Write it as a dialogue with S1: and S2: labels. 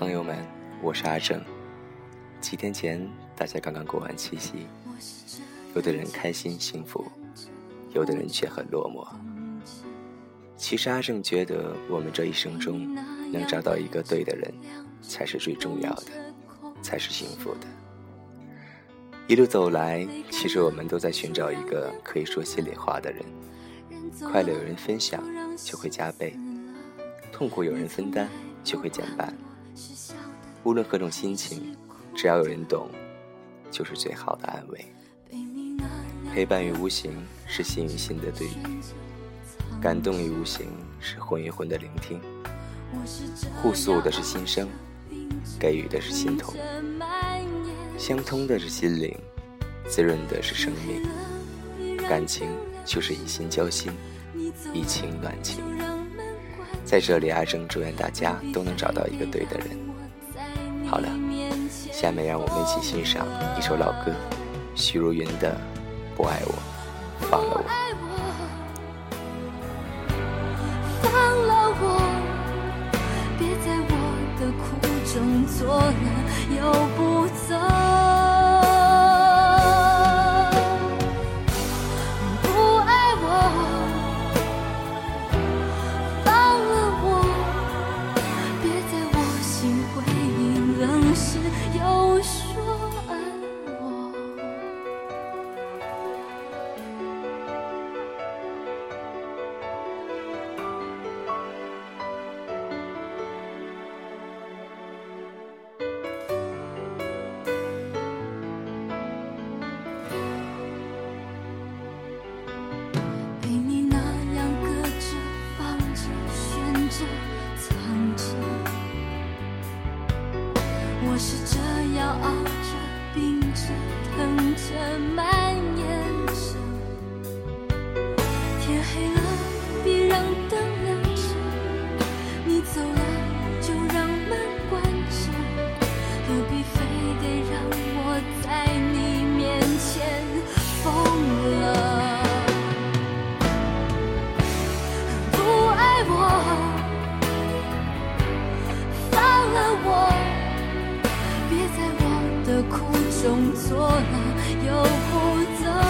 S1: 朋友们，我是阿正。几天前，大家刚刚过完七夕，
S2: 有的人开心
S1: 幸福，有的人却很落寞。其实阿正觉得，我们这一生中
S2: 能找到一个对的
S1: 人，才是最重要的，才是幸福的。一路走来，其实我们都在寻找一个可以说心里话的人。
S2: 快乐有人分享，就会加
S1: 倍；痛苦有人分担，就会减半。无论何种心情，
S2: 只要有人
S1: 懂，就是最好的安慰。
S2: 陪伴与无
S1: 形是心与心的对语，
S2: 感动
S1: 与无形是魂与魂的聆听。
S2: 互诉的是心声，
S1: 给予的是心痛。
S2: 相
S1: 通的是心灵，滋润的是生
S2: 命。感情就是
S1: 以心交心，
S2: 以情
S1: 暖情。
S2: 在
S1: 这里，阿正祝愿大家都能找到一个对的人。
S2: 好了，下面让我们一起欣赏一首老歌，
S1: 许茹芸的《不爱我，
S2: 放了我》。放了我，的蔓延，天黑了，别让灯亮着，你走了，就让门关着，何必非得让我在你面前疯了。不爱我。放了我，别在我的哭。总错了，又不走。